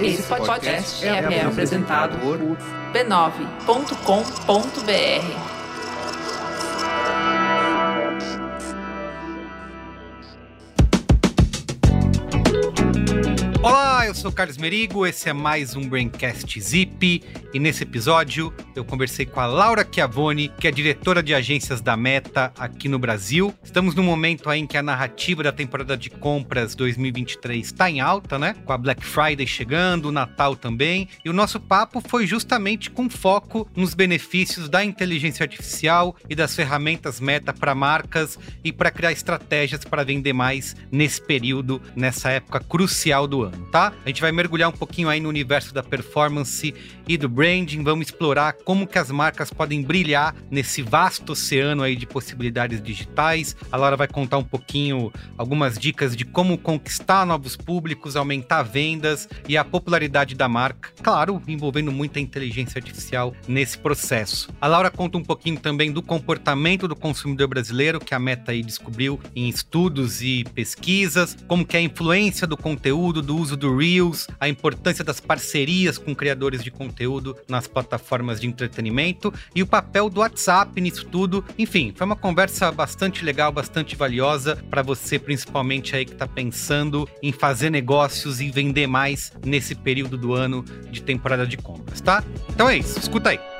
Esse podcast é, é apresentado por b9.com.br. Olá, eu sou Carlos Merigo, esse é mais um Braincast Zip e nesse episódio eu conversei com a Laura Chiavone, que é diretora de agências da Meta aqui no Brasil. Estamos no momento aí em que a narrativa da temporada de compras 2023 está em alta, né? Com a Black Friday chegando, o Natal também. E o nosso papo foi justamente com foco nos benefícios da inteligência artificial e das ferramentas Meta para marcas e para criar estratégias para vender mais nesse período, nessa época crucial do ano, tá? A gente vai mergulhar um pouquinho aí no universo da performance e do branding, vamos explorar como que as marcas podem brilhar nesse vasto oceano aí de possibilidades digitais. A Laura vai contar um pouquinho algumas dicas de como conquistar novos públicos, aumentar vendas e a popularidade da marca, claro, envolvendo muita inteligência artificial nesse processo. A Laura conta um pouquinho também do comportamento do consumidor brasileiro que a Meta aí descobriu em estudos e pesquisas, como que é a influência do conteúdo, do uso do Reels, a importância das parcerias com criadores de conteúdo nas plataformas de entretenimento e o papel do WhatsApp nisso tudo. Enfim, foi uma conversa bastante legal, bastante valiosa para você, principalmente aí que está pensando em fazer negócios e vender mais nesse período do ano de temporada de compras, tá? Então é isso, escuta aí.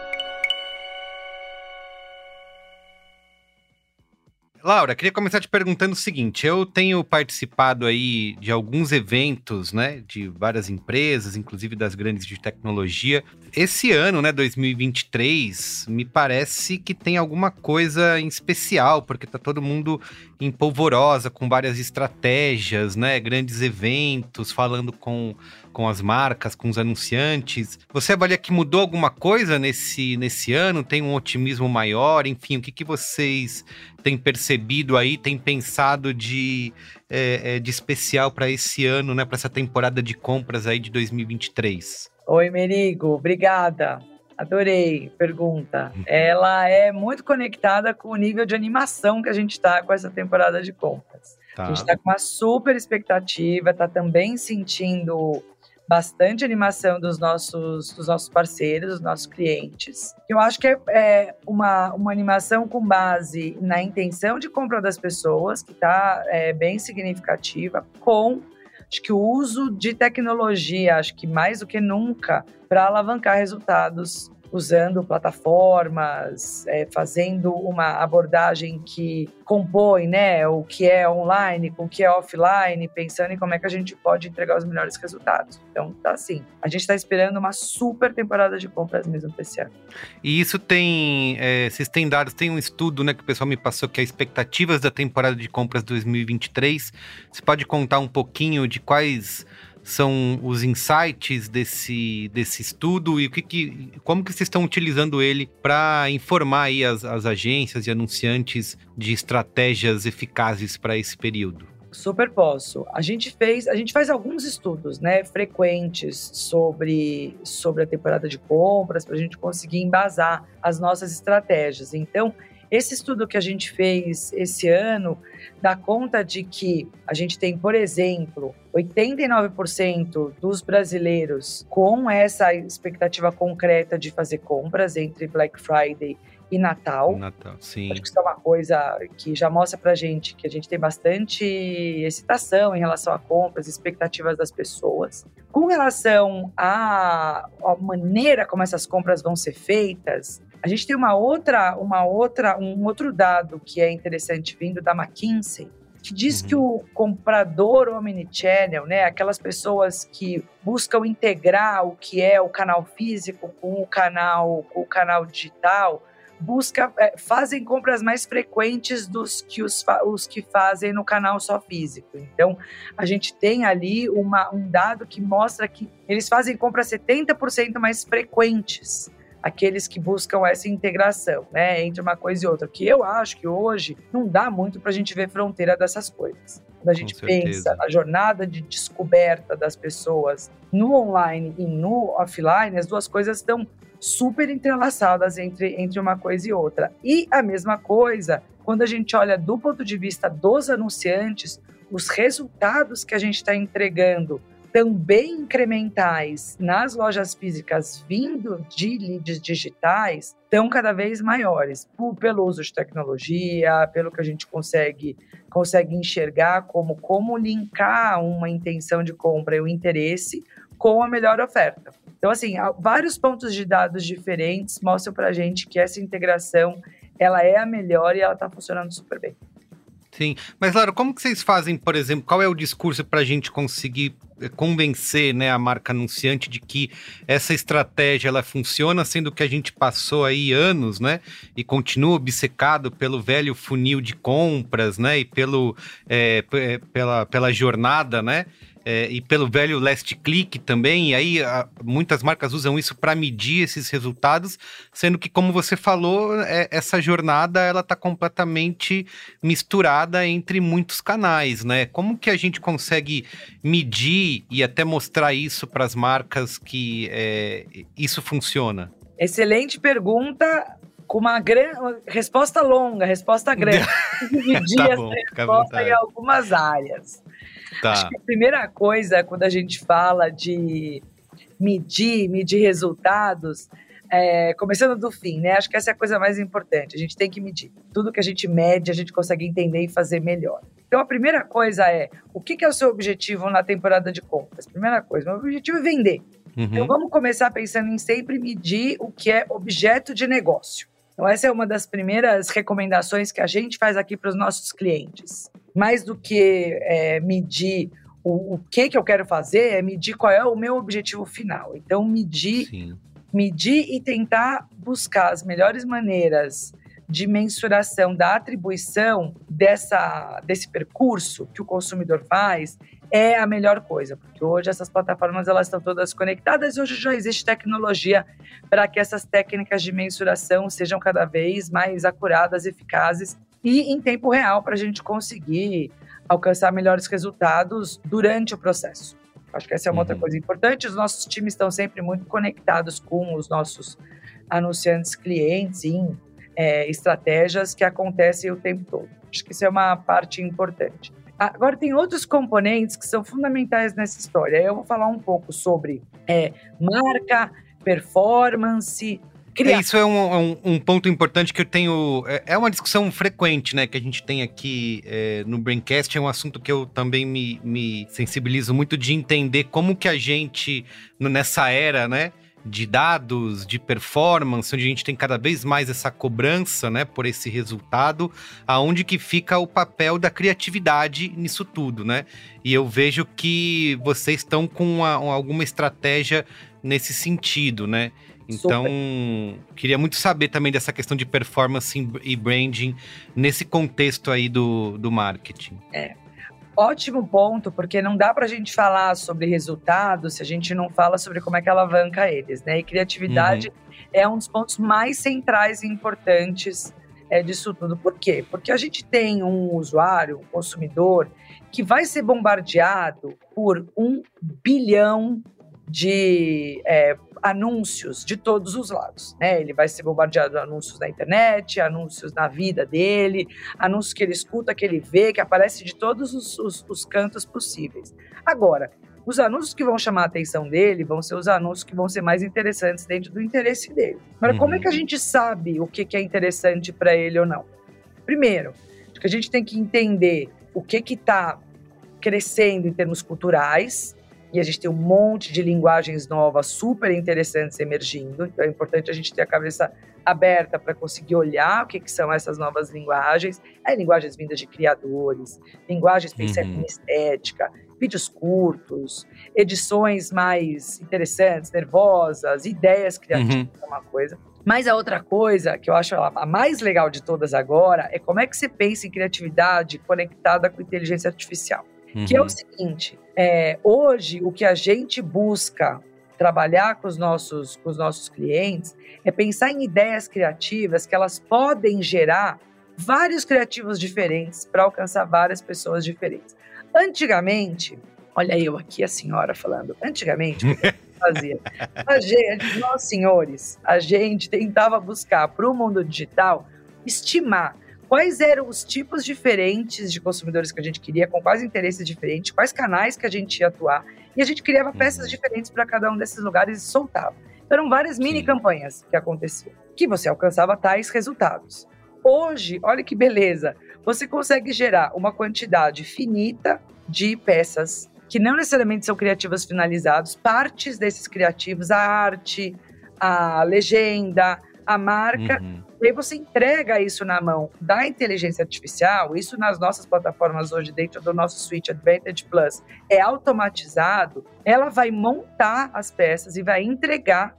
Laura, queria começar te perguntando o seguinte: eu tenho participado aí de alguns eventos, né, de várias empresas, inclusive das grandes de tecnologia. Esse ano, né, 2023, me parece que tem alguma coisa em especial, porque tá todo mundo em polvorosa, com várias estratégias, né, grandes eventos, falando com com as marcas, com os anunciantes. Você avalia que mudou alguma coisa nesse, nesse ano? Tem um otimismo maior? Enfim, o que, que vocês têm percebido aí, têm pensado de, é, é, de especial para esse ano, né? Para essa temporada de compras aí de 2023? Oi, Merigo, obrigada. Adorei pergunta. Ela é muito conectada com o nível de animação que a gente está com essa temporada de compras. Tá. A gente está com uma super expectativa, está também sentindo bastante animação dos nossos, dos nossos parceiros, dos nossos clientes. Eu acho que é, é uma, uma animação com base na intenção de compra das pessoas, que está é, bem significativa, com acho que o uso de tecnologia, acho que mais do que nunca, para alavancar resultados usando plataformas, é, fazendo uma abordagem que compõe né, o que é online com o que é offline, pensando em como é que a gente pode entregar os melhores resultados. Então, tá assim. A gente está esperando uma super temporada de compras mesmo esse ano. E isso tem, é, vocês têm dados, tem um estudo né, que o pessoal me passou que é expectativas da temporada de compras 2023. Você pode contar um pouquinho de quais são os insights desse, desse estudo e o que, que como que vocês estão utilizando ele para informar aí as, as agências e anunciantes de estratégias eficazes para esse período? Super posso. A gente fez, a gente faz alguns estudos, né, frequentes sobre sobre a temporada de compras para a gente conseguir embasar as nossas estratégias. Então, esse estudo que a gente fez esse ano dá conta de que a gente tem, por exemplo, 89% dos brasileiros com essa expectativa concreta de fazer compras entre Black Friday e Natal. Natal, sim. Acho que isso é uma coisa que já mostra pra gente que a gente tem bastante excitação em relação a compras, expectativas das pessoas. Com relação à, à maneira como essas compras vão ser feitas, a gente tem uma outra, uma outra, um outro dado que é interessante vindo da McKinsey, que diz uhum. que o comprador omnichannel, né, aquelas pessoas que buscam integrar o que é o canal físico com o canal, com o canal digital, busca, é, fazem compras mais frequentes dos que os, os que fazem no canal só físico. Então, a gente tem ali uma, um dado que mostra que eles fazem compras 70% mais frequentes aqueles que buscam essa integração, né, entre uma coisa e outra. Que eu acho que hoje não dá muito para a gente ver fronteira dessas coisas. Quando a gente pensa na jornada de descoberta das pessoas no online e no offline, as duas coisas estão super entrelaçadas entre, entre uma coisa e outra. E a mesma coisa, quando a gente olha do ponto de vista dos anunciantes, os resultados que a gente está entregando também incrementais nas lojas físicas vindo de leads digitais estão cada vez maiores, por, pelo uso de tecnologia, pelo que a gente consegue, consegue enxergar como como linkar uma intenção de compra e o interesse com a melhor oferta. Então, assim, vários pontos de dados diferentes mostram para a gente que essa integração ela é a melhor e ela está funcionando super bem. Sim, mas Laura, como que vocês fazem, por exemplo, qual é o discurso para a gente conseguir eh, convencer né, a marca anunciante de que essa estratégia ela funciona, sendo que a gente passou aí anos, né, e continua obcecado pelo velho funil de compras, né, e pelo, é, pela, pela jornada, né, é, e pelo velho last click também, e aí a, muitas marcas usam isso para medir esses resultados, sendo que, como você falou, é, essa jornada ela está completamente misturada entre muitos canais, né? Como que a gente consegue medir e até mostrar isso para as marcas que é, isso funciona? Excelente pergunta com uma grande resposta longa, resposta grande. Dividir tá bom, essa resposta em algumas áreas. Tá. Acho que a primeira coisa, quando a gente fala de medir, medir resultados, é, começando do fim, né? Acho que essa é a coisa mais importante. A gente tem que medir. Tudo que a gente mede, a gente consegue entender e fazer melhor. Então, a primeira coisa é: o que, é o seu objetivo na temporada de compras? Primeira coisa, meu objetivo é vender. Uhum. Então, vamos começar pensando em sempre medir o que é objeto de negócio. Então, essa é uma das primeiras recomendações que a gente faz aqui para os nossos clientes mais do que é, medir o, o, que, que eu quero fazer, é medir qual é o meu objetivo final. Então, medir, medir e tentar buscar as melhores maneiras de mensuração da atribuição dessa, desse percurso que o consumidor faz é a melhor coisa, porque hoje essas plataformas elas estão todas conectadas e hoje já existe tecnologia para que essas técnicas de mensuração sejam cada vez mais acuradas, eficazes e em tempo real para a gente conseguir alcançar melhores resultados durante o processo. Acho que essa é uma uhum. outra coisa importante. Os nossos times estão sempre muito conectados com os nossos anunciantes clientes em é, estratégias que acontecem o tempo todo. Acho que isso é uma parte importante. Agora, tem outros componentes que são fundamentais nessa história. Eu vou falar um pouco sobre é, marca, performance, Criar. Isso é um, é um, um, ponto importante que eu tenho. É, é, uma discussão frequente, né? Que a gente tem aqui é, no Braincast. É um assunto que eu também me, me sensibilizo muito de entender como que a gente, nessa era, né? de dados, de performance, onde a gente tem cada vez mais essa cobrança, né, por esse resultado, aonde que fica o papel da criatividade nisso tudo, né? E eu vejo que vocês estão com uma, alguma estratégia nesse sentido, né? Então, Super. queria muito saber também dessa questão de performance e branding nesse contexto aí do, do marketing. É. Ótimo ponto, porque não dá para a gente falar sobre resultados se a gente não fala sobre como é que alavanca eles, né? E criatividade uhum. é um dos pontos mais centrais e importantes é, disso tudo. Por quê? Porque a gente tem um usuário, um consumidor, que vai ser bombardeado por um bilhão de é, anúncios de todos os lados. Né? Ele vai ser bombardeado de anúncios na internet, anúncios na vida dele, anúncios que ele escuta, que ele vê, que aparece de todos os, os, os cantos possíveis. Agora, os anúncios que vão chamar a atenção dele vão ser os anúncios que vão ser mais interessantes dentro do interesse dele. Agora, uhum. como é que a gente sabe o que, que é interessante para ele ou não? Primeiro, que a gente tem que entender o que está crescendo em termos culturais, e a gente tem um monte de linguagens novas super interessantes emergindo. Então é importante a gente ter a cabeça aberta para conseguir olhar o que, que, são essas novas linguagens. É, linguagens vindas de criadores, linguagens pensando uhum. em estética, vídeos curtos, edições mais interessantes, nervosas, ideias criativas, uhum. é uma coisa. Mas a outra coisa que eu acho a mais legal de todas agora é como é que você pensa em criatividade conectada com inteligência artificial. Uhum. Que é o seguinte: é, hoje o que a gente busca trabalhar com os nossos, com os nossos clientes é pensar em ideias criativas que elas podem gerar vários criativos diferentes para alcançar várias pessoas diferentes. Antigamente, olha eu aqui a senhora falando, antigamente, fazia? A gente, nós senhores, a gente tentava buscar para o mundo digital estimar quais eram os tipos diferentes de consumidores que a gente queria, com quais interesses diferentes, quais canais que a gente ia atuar. E a gente criava Uhum. peças diferentes para cada um desses lugares e soltava. Então, eram várias mini campanhas que aconteciam, que você alcançava tais resultados. Hoje, olha que beleza, você consegue gerar uma quantidade finita de peças que não necessariamente são criativos finalizados, partes desses criativos, a arte, a legenda, a marca, Uhum. E aí você entrega isso na mão da inteligência artificial, isso nas nossas plataformas hoje, dentro do nosso Suite Advantage Plus, é automatizado, ela vai montar as peças e vai entregar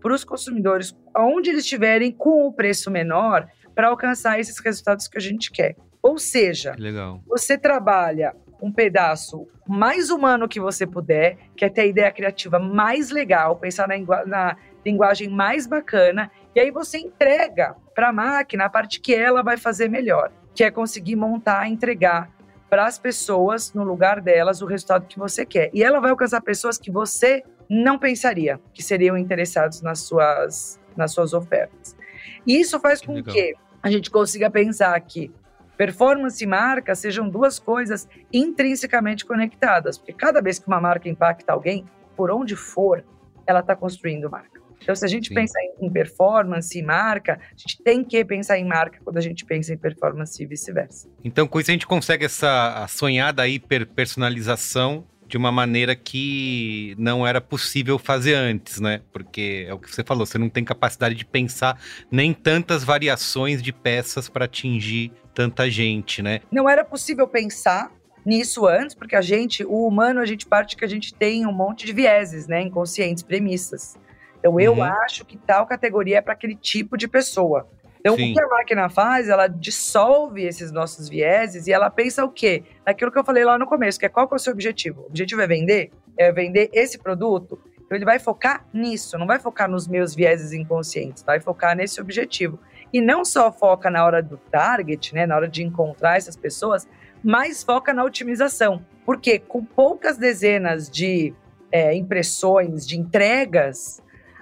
para os consumidores, onde eles estiverem, com o preço menor, para alcançar esses resultados que a gente quer. Ou seja, Que legal. você trabalha um pedaço mais humano que você puder, quer ter a ideia criativa mais legal, pensar na, na linguagem mais bacana, e aí você entrega para a máquina a parte que ela vai fazer melhor, que é conseguir montar, entregar para as pessoas, no lugar delas, o resultado que você quer. E ela vai alcançar pessoas que você não pensaria que seriam interessados nas suas, nas suas ofertas. E isso faz Que com legal. que a gente consiga pensar que performance e marca sejam duas coisas intrinsecamente conectadas, porque cada vez que uma marca impacta alguém, por onde for, ela está construindo marca. Então, se a gente Sim. pensa em- performance e marca, a gente tem que pensar em marca quando a gente pensa em performance e vice-versa. Então, com isso a gente consegue essa sonhada hiperpersonalização de uma maneira que não era possível fazer antes, né? Porque é o que você falou, você não tem capacidade de pensar nem tantas variações de peças para atingir tanta gente, né? Não era possível pensar nisso antes, porque a gente, o humano, a gente parte que a gente tem um monte de vieses, né, inconscientes, premissas. Então eu Uhum. acho que tal categoria é para aquele tipo de pessoa. Então Sim. o que a máquina faz? Ela dissolve esses nossos vieses e ela pensa o quê? Naquilo que eu falei lá no começo, que é qual que é o seu objetivo? O objetivo é vender? É vender esse produto? Então ele vai focar nisso, não vai focar nos meus vieses inconscientes, vai focar nesse objetivo. E não só foca na hora do target, né, na hora de encontrar essas pessoas, mas foca na otimização. Porque com poucas dezenas de é, impressões, de entregas,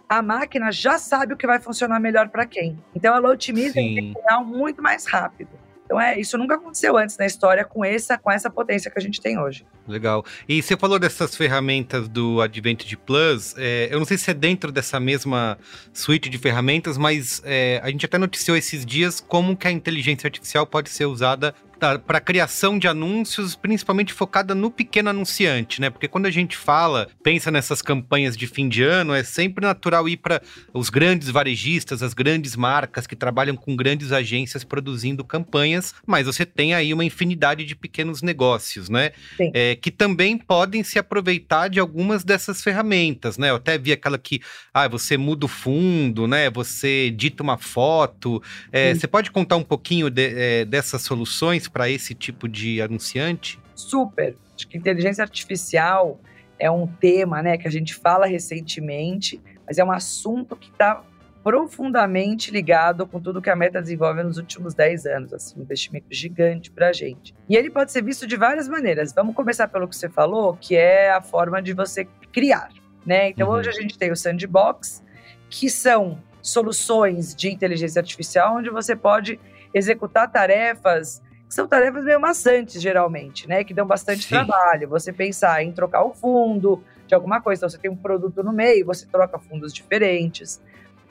a máquina já sabe o que vai funcionar melhor para quem. Então ela otimiza em Sim. tempo real muito mais rápido. Então é, isso nunca aconteceu antes na história com essa, com essa potência que a gente tem hoje. Legal. E você falou dessas ferramentas do Advantage Plus. é, eu não sei se é dentro dessa mesma suite de ferramentas, mas é, a gente até noticiou esses dias como que a inteligência artificial pode ser usada para criação de anúncios, principalmente focada no pequeno anunciante, né? Porque quando a gente fala, pensa nessas campanhas de fim de ano, é sempre natural ir para os grandes varejistas, as grandes marcas que trabalham com grandes agências produzindo campanhas, mas você tem aí uma infinidade de pequenos negócios, né? É, que também podem se aproveitar de algumas dessas ferramentas, né? Eu até vi aquela que, ah, você muda o fundo, né? Você edita uma foto. É, você pode contar um pouquinho de- é, dessas soluções para esse tipo de anunciante? Super. Acho que inteligência artificial é um tema né, que a gente fala recentemente, mas é um assunto que está profundamente ligado com tudo que a Meta desenvolve nos últimos 10 anos, assim, um investimento gigante para a gente. E ele pode ser visto de várias maneiras. Vamos começar pelo que você falou, que é a forma de você criar, né? Então Uhum. hoje a gente tem o Sandbox, que são soluções de inteligência artificial onde você pode executar tarefas são tarefas meio maçantes, geralmente, né? Que dão bastante Sim. trabalho. Você pensar em trocar o fundo de alguma coisa. Então, você tem um produto no meio, você troca fundos diferentes.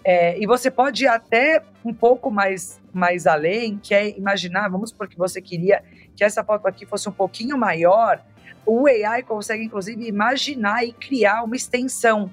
É, e você pode ir até um pouco mais, mais além, que é imaginar, vamos supor que você queria que essa foto aqui fosse um pouquinho maior. O AI consegue, inclusive, imaginar e criar uma extensão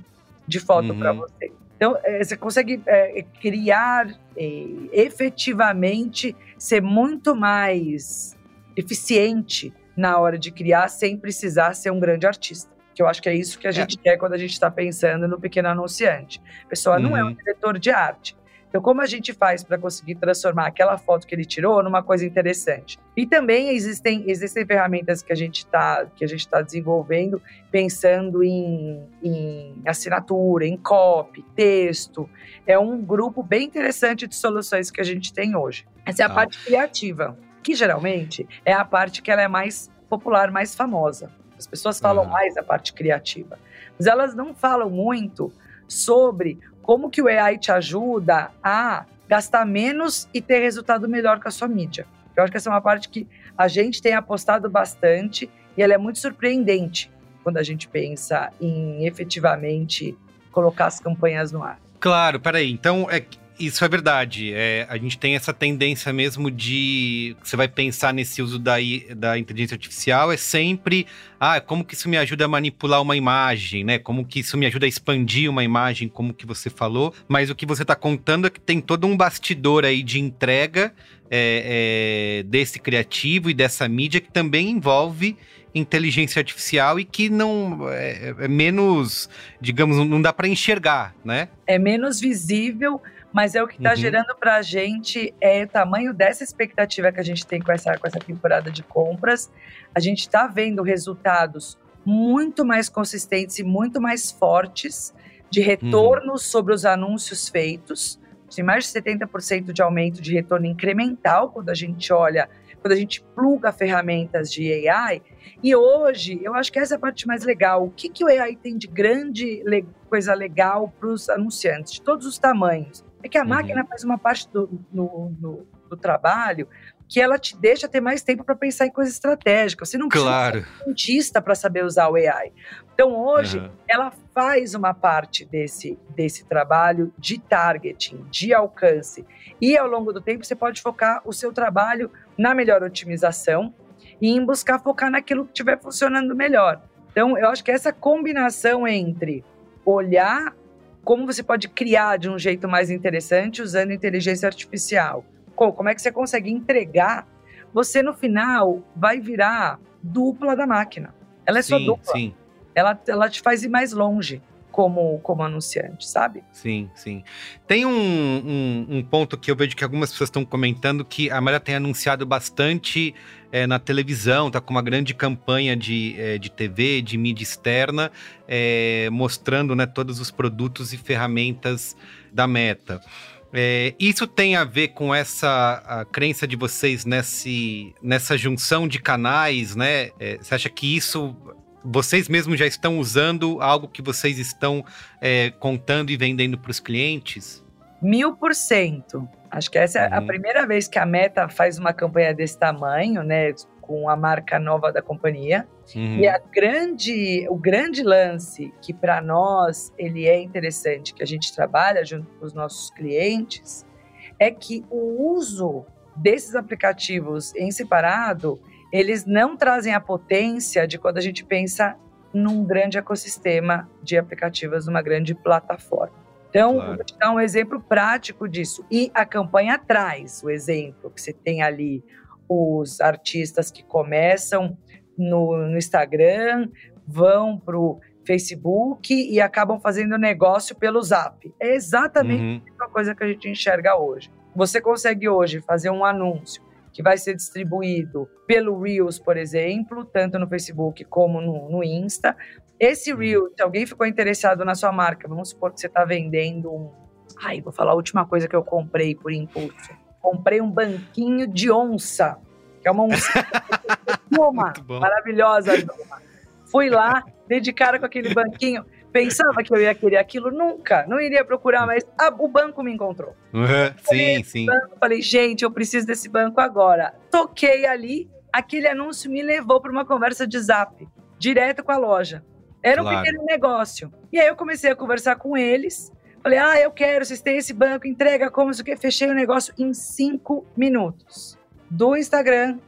de foto Uhum. para você. Então, é, você consegue é, criar é, efetivamente ser muito mais eficiente na hora de criar sem precisar ser um grande artista. Que eu acho que é isso que a gente quer quando a gente está pensando no pequeno anunciante. A pessoa não é um Uhum. diretor de arte. Então, como a gente faz para conseguir transformar aquela foto que ele tirou numa coisa interessante? E também existem, existem ferramentas que a gente está tá desenvolvendo pensando em, em assinatura, em copy, texto. É um grupo bem interessante de soluções que a gente tem hoje. Essa é a Tá. parte criativa, que geralmente é a parte que ela é mais popular, mais famosa. As pessoas falam mais da parte criativa, mas elas não falam muito sobre como que o AI te ajuda a gastar menos e ter resultado melhor com a sua mídia. Eu acho que essa é uma parte que a gente tem apostado bastante e ela é muito surpreendente quando a gente pensa em efetivamente colocar as campanhas no ar. Claro, peraí. Então, é, isso é verdade. É, a gente tem essa tendência mesmo de. Você vai pensar nesse uso da, da inteligência artificial, é sempre. Ah, como que isso me ajuda a manipular uma imagem, né? Como que isso me ajuda a expandir uma imagem, como que você falou. Mas o que você está contando é que tem todo um bastidor aí de entrega é, é, desse criativo e dessa mídia que também envolve inteligência artificial e que não é, é menos, digamos, não dá para enxergar, né? É menos visível, mas é o que está uhum. gerando para a gente é o tamanho dessa expectativa que a gente tem com essa, com essa temporada de compras. A gente está vendo resultados muito mais consistentes e muito mais fortes de retorno uhum. sobre os anúncios feitos. Tem mais de 70% de aumento de retorno incremental quando a gente olha, quando a gente pluga ferramentas de AI. E hoje, eu acho que essa é a parte mais legal. O que, que o AI tem de grande le coisa legal para os anunciantes, de todos os tamanhos? É que a uhum. máquina faz uma parte do, no, no, do trabalho que ela te deixa ter mais tempo para pensar em coisas estratégicas. Você não claro. precisa ser cientista para saber usar o AI. Então, hoje, uhum. ela faz uma parte desse, desse trabalho de targeting, de alcance. E, ao longo do tempo, você pode focar o seu trabalho na melhor otimização e em buscar focar naquilo que estiver funcionando melhor. Então, eu acho que essa combinação entre olhar como você pode criar de um jeito mais interessante usando inteligência artificial. Como é que você consegue entregar? Você no final vai virar dupla da máquina. Ela é sim, só dupla. Sim. Ela, ela te faz ir mais longe como, como anunciante, sabe? Sim, sim. Tem um, um, um, ponto que eu vejo que algumas pessoas estão comentando que a Maria tem anunciado bastante é, na televisão, tá com uma grande campanha de, é, de TV, de mídia externa, é, mostrando né, todos os produtos e ferramentas da Meta. É, isso tem a ver com essa crença de vocês nesse, nessa junção de canais, né? É, você acha que isso vocês mesmos já estão usando algo que vocês estão é, contando e vendendo para os clientes? Mil por cento. Acho que essa uhum. é a uhum. primeira vez que a Meta faz uma campanha desse tamanho, né? Com a marca nova da companhia. Uhum. E a grande, o grande lance que para nós ele é interessante, que a gente trabalha junto com os nossos clientes, é que o uso desses aplicativos em separado eles não trazem a potência de quando a gente pensa num grande ecossistema de aplicativos, numa grande plataforma. Então, claro. vou te dar um exemplo prático disso. E a campanha traz o exemplo que você tem ali os artistas que começam no, no Instagram, vão para o Facebook e acabam fazendo negócio pelo Zap. É exatamente uhum. a mesma coisa que a gente enxerga hoje. Você consegue hoje fazer um anúncio que vai ser distribuído pelo Reels, por exemplo, tanto no Facebook como no, no Insta. Esse uhum. Reels, se alguém ficou interessado na sua marca, vamos supor que você está vendendo um. Ai, vou falar a última coisa que eu comprei por impulso. Comprei um banquinho de onça, que é uma onça. uma maravilhosa, Fui lá, dei de cara com aquele banquinho. Pensava que eu ia querer aquilo? Nunca. Não iria procurar, mas ah, o banco me encontrou. Uhum, sim, sim. Banco, falei, gente, eu preciso desse banco agora. Toquei ali, aquele anúncio me levou para uma conversa de zap, direto com a loja. Era claro. um pequeno negócio. E aí eu comecei a conversar com eles. Falei, ah, eu quero, vocês têm esse banco, entrega como, isso que. Fechei o negócio em cinco minutos. Do Instagram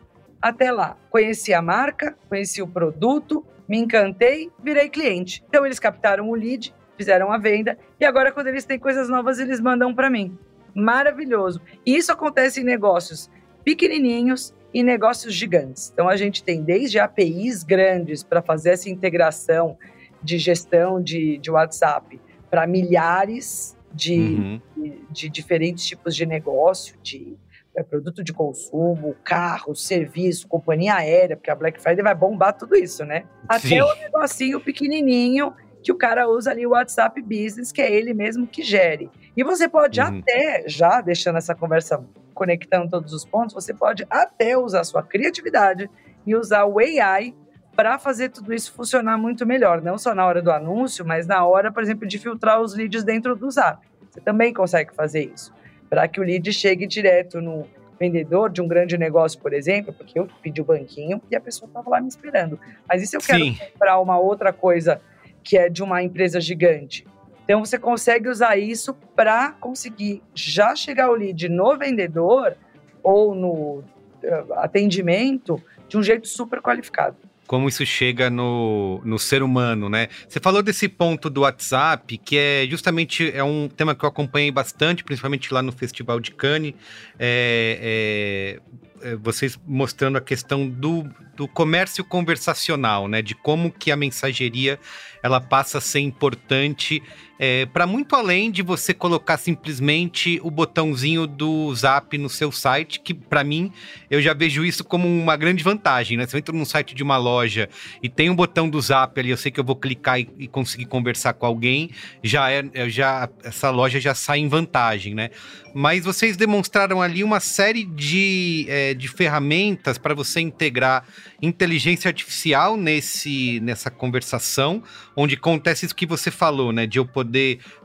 até lá. Conheci a marca, conheci o produto, me encantei, virei cliente. Então eles captaram o lead, fizeram a venda e agora quando eles têm coisas novas eles mandam para mim. Maravilhoso. E isso acontece em negócios pequenininhos e negócios gigantes. Então a gente tem desde APIs grandes para fazer essa integração de gestão de, de WhatsApp para milhares de, uhum. de, de diferentes tipos de negócio, de é, produto de consumo, carro, serviço, companhia aérea, porque a Black Friday vai bombar tudo isso, né? Até Sim. o negocinho pequenininho que o cara usa ali o WhatsApp Business, que é ele mesmo que gere. E você pode uhum. até, já deixando essa conversa conectando todos os pontos, você pode até usar a sua criatividade e usar o AI para fazer tudo isso funcionar muito melhor, não só na hora do anúncio, mas na hora, por exemplo, de filtrar os leads dentro do Zap. Você também consegue fazer isso. Para que o lead chegue direto no vendedor de um grande negócio, por exemplo, porque eu pedi o banquinho e a pessoa estava lá me esperando. Mas e se eu quero Sim. comprar uma outra coisa que é de uma empresa gigante? Então você consegue usar isso para conseguir já chegar o lead no vendedor ou no eh, atendimento de um jeito super qualificado. Como isso chega no, no ser humano, né? Você falou desse ponto do WhatsApp, que é justamente é um tema que eu acompanhei bastante, principalmente lá no Festival de Cannes, é, é, é, vocês mostrando a questão do, do comércio conversacional, né? De como que a mensageria ela passa a ser importante é, para muito além de você colocar simplesmente o botãozinho do Zap no seu site, que para mim eu já vejo isso como uma grande vantagem, né? Se eu entro num site de uma loja e tem um botão do Zap ali, eu sei que eu vou clicar e, e conseguir conversar com alguém, já é, é- já essa loja já sai em vantagem, né? Mas vocês demonstraram ali uma série de, é, de ferramentas para você integrar inteligência artificial nesse, nessa conversação, onde acontece isso que você falou, né? De eu poder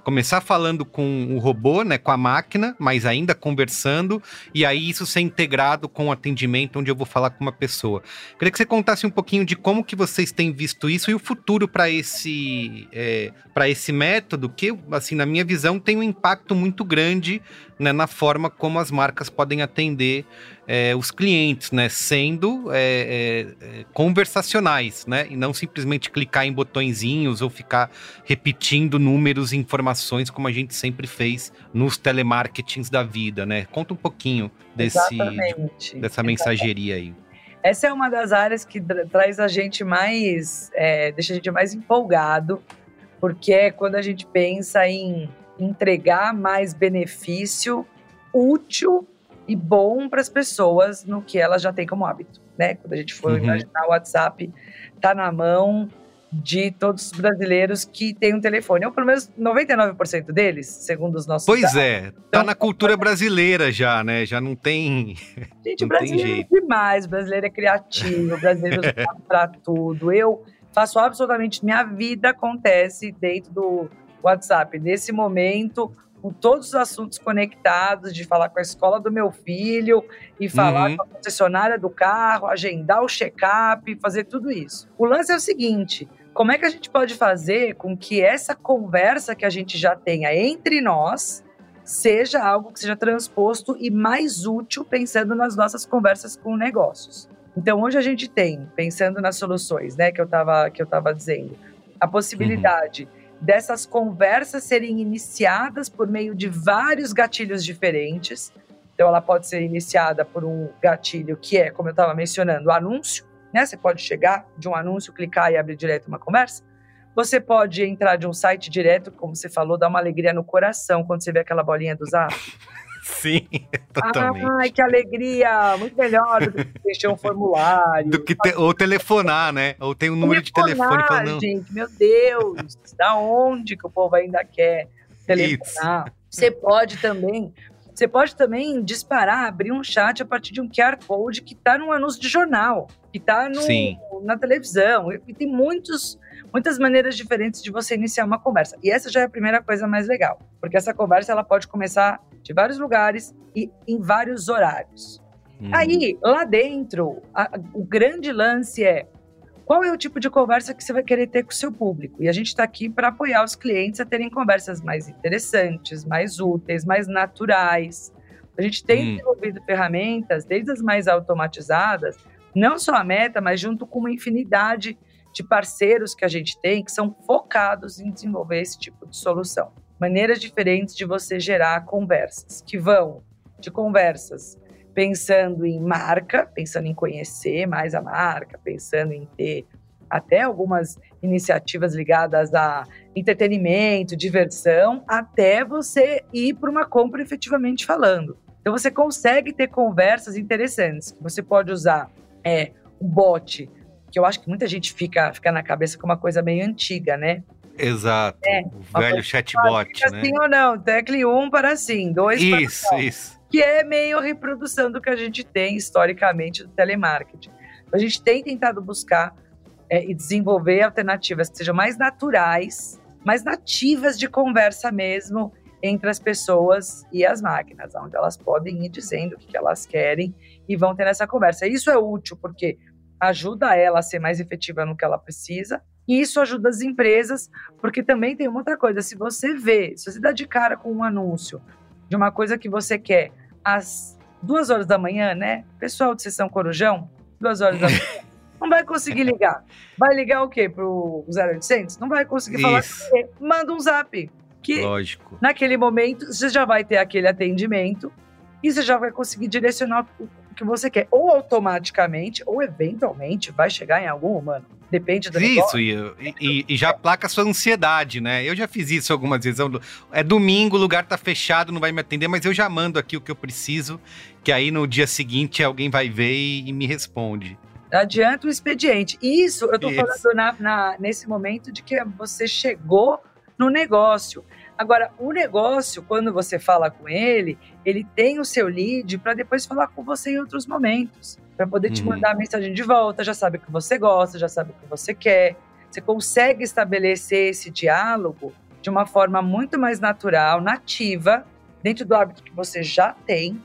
começar falando com o robô, né? Com a máquina, mas ainda conversando, e aí isso ser integrado com o atendimento, onde eu vou falar com uma pessoa. Queria que você contasse um pouquinho de como que vocês têm visto isso e o futuro para esse, é, para esse método, que, assim, na minha visão, tem um impacto muito grande né, na forma como as marcas podem atender é, os clientes, né? Sendo é, é, é, conversacionais, né? E não simplesmente clicar em botõezinhos ou ficar repetindo números e informações como a gente sempre fez nos telemarketings da vida, né? Conta um pouquinho desse, Exatamente. dessa mensageria aí. Essa é uma das áreas que tra- traz a gente mais, é, deixa a gente mais empolgado, porque é quando a gente pensa em entregar mais benefício útil e bom para as pessoas no que elas já têm como hábito, né? Quando a gente for Uhum. imaginar o WhatsApp tá na mão de todos os brasileiros que têm um telefone, ou pelo menos 99% deles, segundo os nossos Pois dados. é, tá na cultura brasileira já, né? Já não tem. Gente, Não tem brasileiro jeito. é demais, o brasileiro é criativo, o brasileiro sabe pra tudo. Eu faço absolutamente, minha vida acontece dentro do WhatsApp. Nesse momento, com todos os assuntos conectados, de falar com a escola do meu filho e falar Uhum. com a concessionária do carro, agendar o check-up, fazer tudo isso. O lance é o seguinte: como é que a gente pode fazer com que essa conversa que a gente já tenha entre nós seja algo que seja transposto e mais útil pensando nas nossas conversas com negócios. Então, hoje a gente tem, pensando nas soluções, né, que eu estava que eu tava dizendo, a possibilidade dessas conversas serem iniciadas por meio de vários gatilhos diferentes. Então, ela pode ser iniciada por um gatilho que é, como eu estava mencionando, anúncio, né? Você pode chegar de um anúncio, clicar e abrir direto uma conversa. Você pode entrar de um site direto, como você falou, dar uma alegria no coração quando você vê aquela bolinha do zap. Sim, totalmente. Ai, que alegria! Muito melhor do que preencher um formulário. Do que te- ou telefonar, né? Ou tem um número de telefone falando. não. gente, meu Deus! da onde que o povo ainda quer telefonar? Você pode também... Você pode também disparar, abrir um chat a partir de um QR Code que está num anúncio de jornal, que está na televisão. E tem muitos, muitas maneiras diferentes de você iniciar uma conversa. E essa já é a primeira coisa mais legal, porque essa conversa ela pode começar de vários lugares e em vários horários. Hum. Aí, lá dentro, a- o grande lance é qual é o tipo de conversa que você vai querer ter com o seu público. E a gente está aqui para apoiar os clientes a terem conversas mais interessantes, mais úteis, mais naturais. A gente tem Hum. desenvolvido ferramentas, desde as mais automatizadas, não só a Meta, mas junto com uma infinidade de parceiros que a gente tem que são focados em desenvolver esse tipo de solução. Maneiras diferentes de você gerar conversas, que vão de conversas pensando em marca, pensando em conhecer mais a marca, pensando em ter até algumas iniciativas ligadas a entretenimento, diversão, até você ir para uma compra efetivamente falando. Então você consegue ter conversas interessantes. Você pode usar é, um bot, que eu acho que muita gente fica, fica na cabeça com uma coisa meio antiga, né? Exato. É, o velho chatbot, né? Sim ou não, tecle um para sim, dois para Isso, isso. que é meio reprodução do que a gente tem historicamente do telemarketing. A gente tem tentado buscar é, e desenvolver alternativas que sejam mais naturais, mais nativas de conversa mesmo, entre as pessoas e as máquinas, onde elas podem ir dizendo o que elas querem e vão ter essa conversa. Isso é útil porque ajuda ela a ser mais efetiva no que ela precisa, e isso ajuda as empresas, porque também tem uma outra coisa, se você vê, se você dá de cara com um anúncio de uma coisa que você quer às duas horas da manhã, né? Pessoal de Sessão Corujão, duas horas da manhã, não vai conseguir ligar. Vai ligar o quê? Pro 0800? Não vai conseguir falar. Manda um zap. Que Lógico. naquele momento você já vai ter aquele atendimento e você já vai conseguir direcionar o que você quer. Ou automaticamente, ou eventualmente vai chegar em algum humano. Depende do Isso, e, e, e, já placa a sua ansiedade, né? Eu já fiz isso algumas vezes. É domingo, o lugar tá fechado, não vai me atender, mas eu já mando aqui o que eu preciso, que aí no dia seguinte alguém vai ver e, e me responde. Adianta o expediente. Isso eu tô isso. falando na, na, nesse momento de que você chegou no negócio. Agora, o negócio, quando você fala com ele, ele tem o seu lead para depois falar com você em outros momentos, para poder te uhum. mandar a mensagem de volta, já sabe o que você gosta, já sabe o que você quer. Você consegue estabelecer esse diálogo de uma forma muito mais natural, nativa, dentro do hábito que você já tem,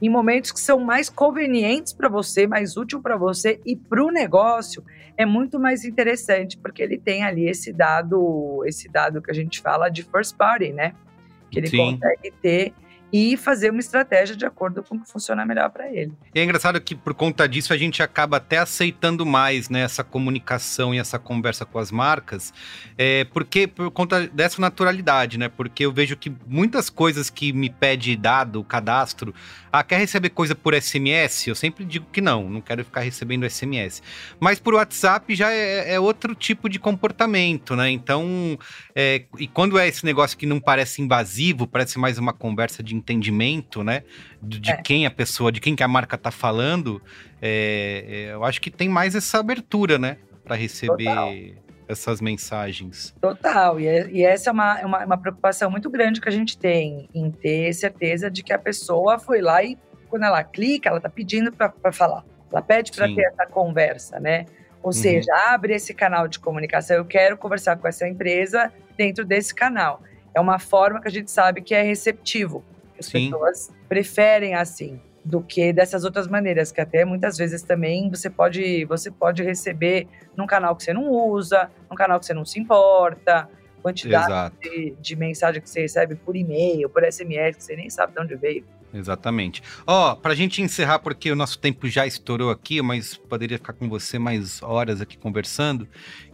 em momentos que são mais convenientes para você, mais útil para você e para o negócio, é muito mais interessante, porque ele tem ali esse dado, esse dado que a gente fala de first party, né? Que ele Sim. consegue ter e fazer uma estratégia de acordo com o que funciona melhor para ele. E é engraçado que por conta disso a gente acaba até aceitando mais né, essa comunicação e essa conversa com as marcas, é, porque por conta dessa naturalidade, né? Porque eu vejo que muitas coisas que me pede dado, cadastro, ah, quer receber coisa por SMS? Eu sempre digo que não, não quero ficar recebendo SMS. Mas por WhatsApp já é, é outro tipo de comportamento, né? Então, é, e quando é esse negócio que não parece invasivo, parece mais uma conversa de entendimento, né? De, de é. quem a pessoa, de quem que a marca tá falando, é, é eu acho que tem mais essa abertura, né? Para receber. Total essas mensagens. Total, e, é, e essa é uma, é uma, uma, preocupação muito grande que a gente tem em ter certeza de que a pessoa foi lá e quando ela clica, ela está pedindo para falar. Ela pede para ter essa conversa, né? Ou uhum. seja, abre esse canal de comunicação. Eu quero conversar com essa empresa dentro desse canal. É uma forma que a gente sabe que é receptivo. As Sim. pessoas preferem assim do que dessas outras maneiras, que até muitas vezes também você pode, você pode receber num canal que você não usa, num canal que você não se importa, quantidade de, de, mensagem que você recebe por e-mail, por SMS, que você nem sabe de onde veio. Exatamente. Ó, oh, pra gente encerrar, porque o nosso tempo já estourou aqui, mas poderia ficar com você mais horas aqui conversando.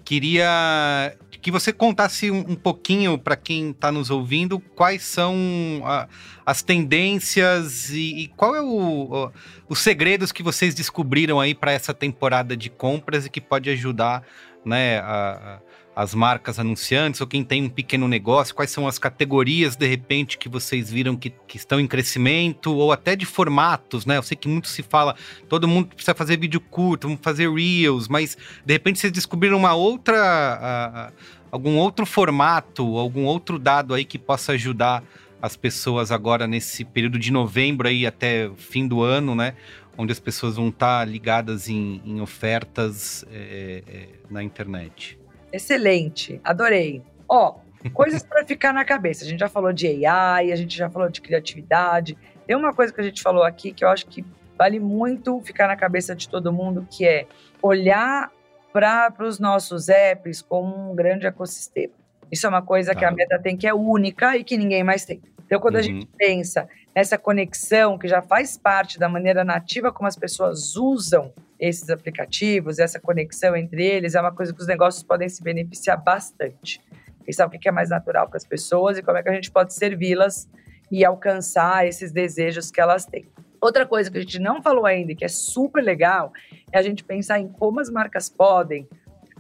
Queria que você contasse um, um pouquinho para quem está nos ouvindo quais são a, as tendências e, e, qual é o, o, os segredos que vocês descobriram aí para essa temporada de compras e que pode ajudar, né, a, as marcas anunciantes ou quem tem um pequeno negócio? Quais são as categorias, de repente, que vocês viram que, que estão em crescimento ou até de formatos, né? Eu sei que muito se fala, todo mundo precisa fazer vídeo curto, vamos fazer Reels, mas de repente vocês descobriram uma outra. Uh, algum outro formato, algum outro dado aí que possa ajudar as pessoas agora nesse período de novembro aí até fim do ano, né? Onde as pessoas vão estar ligadas em, em ofertas é, é, na internet. Excelente, adorei. Ó, coisas para ficar na cabeça. A gente já falou de AI, a gente já falou de criatividade. Tem uma coisa que a gente falou aqui que eu acho que vale muito ficar na cabeça de todo mundo, que é olhar para os nossos apps como um grande ecossistema. Isso é uma coisa tá. que a Meta tem que é única e que ninguém mais tem. Então, quando uhum. a gente pensa nessa conexão que já faz parte da maneira nativa como as pessoas usam esses aplicativos, essa conexão entre eles é uma coisa que os negócios podem se beneficiar bastante. Sabe o que é mais natural para as pessoas e como é que a gente pode servi-las e alcançar esses desejos que elas têm. Outra coisa que a gente não falou ainda, que é super legal, é a gente pensar em como as marcas podem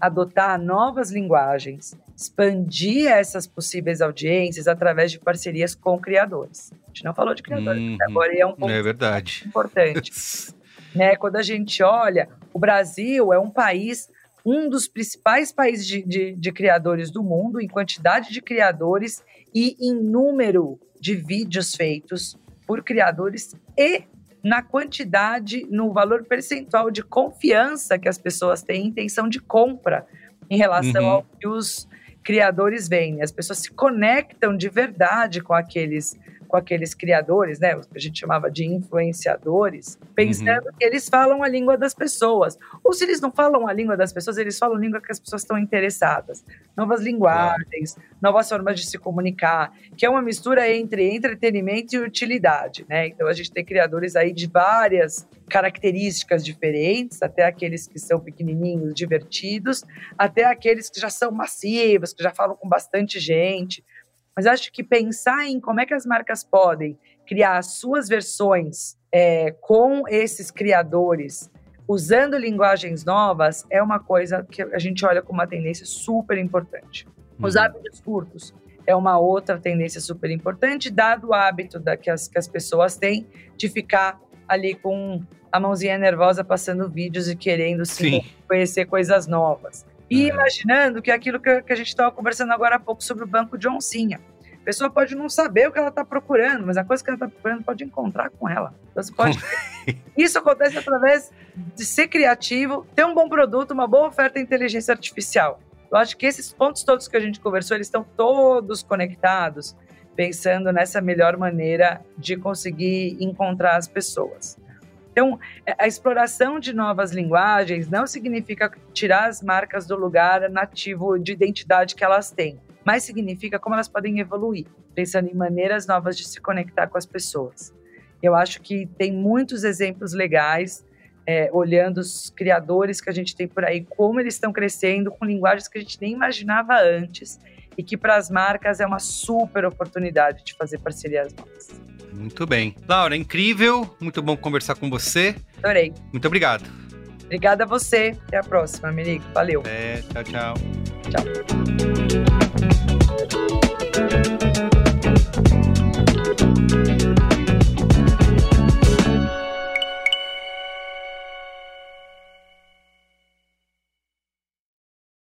adotar novas linguagens, expandir essas possíveis audiências através de parcerias com criadores. Gente não falou de criadores, uhum. agora é um ponto é verdade. importante. né? Quando a gente olha, o Brasil é um país, um dos principais países de, de, de criadores do mundo, em quantidade de criadores e em número de vídeos feitos por criadores e na quantidade, no valor percentual de confiança que as pessoas têm, intenção de compra em relação uhum. ao que os criadores vêm. As pessoas se conectam de verdade com aqueles com aqueles criadores, né, que a gente chamava de influenciadores, pensando uhum. que eles falam a língua das pessoas. Ou se eles não falam a língua das pessoas, eles falam a língua que as pessoas estão interessadas. Novas linguagens, novas formas de se comunicar, que é uma mistura entre entretenimento e utilidade, né? Então a gente tem criadores aí de várias características diferentes, até aqueles que são pequenininhos, divertidos, até aqueles que já são massivos, que já falam com bastante gente. Mas acho que pensar em como é que as marcas podem criar as suas versões é, com esses criadores, usando linguagens novas, é uma coisa que a gente olha como uma tendência super importante. Os uhum. hábitos curtos é uma outra tendência super importante, dado o hábito da, que, as, que as pessoas têm de ficar ali com a mãozinha nervosa passando vídeos e querendo sim, conhecer coisas novas. E é. imaginando que é aquilo que, que a gente estava conversando agora há pouco sobre o banco de oncinha. A pessoa pode não saber o que ela está procurando, mas a coisa que ela está procurando pode encontrar com ela. Então, você pode... Isso acontece através de ser criativo, ter um bom produto, uma boa oferta de inteligência artificial. Eu acho que esses pontos todos que a gente conversou, eles estão todos conectados, pensando nessa melhor maneira de conseguir encontrar as pessoas. Então, é, a exploração de novas linguagens não significa tirar as marcas do lugar nativo de identidade que elas têm, mas significa como elas podem evoluir, pensando em maneiras novas de se conectar com as pessoas. Eu acho que tem muitos exemplos legais, é, olhando os criadores que a gente tem por aí, como eles estão crescendo com linguagens que a gente nem imaginava antes e que para as marcas é uma super oportunidade de fazer parcerias novas. Muito bem. Laura, incrível. Muito bom conversar com você. Adorei. Muito obrigado. Obrigada a você. Até a próxima, Merico. Valeu. É, tchau, tchau. Tchau.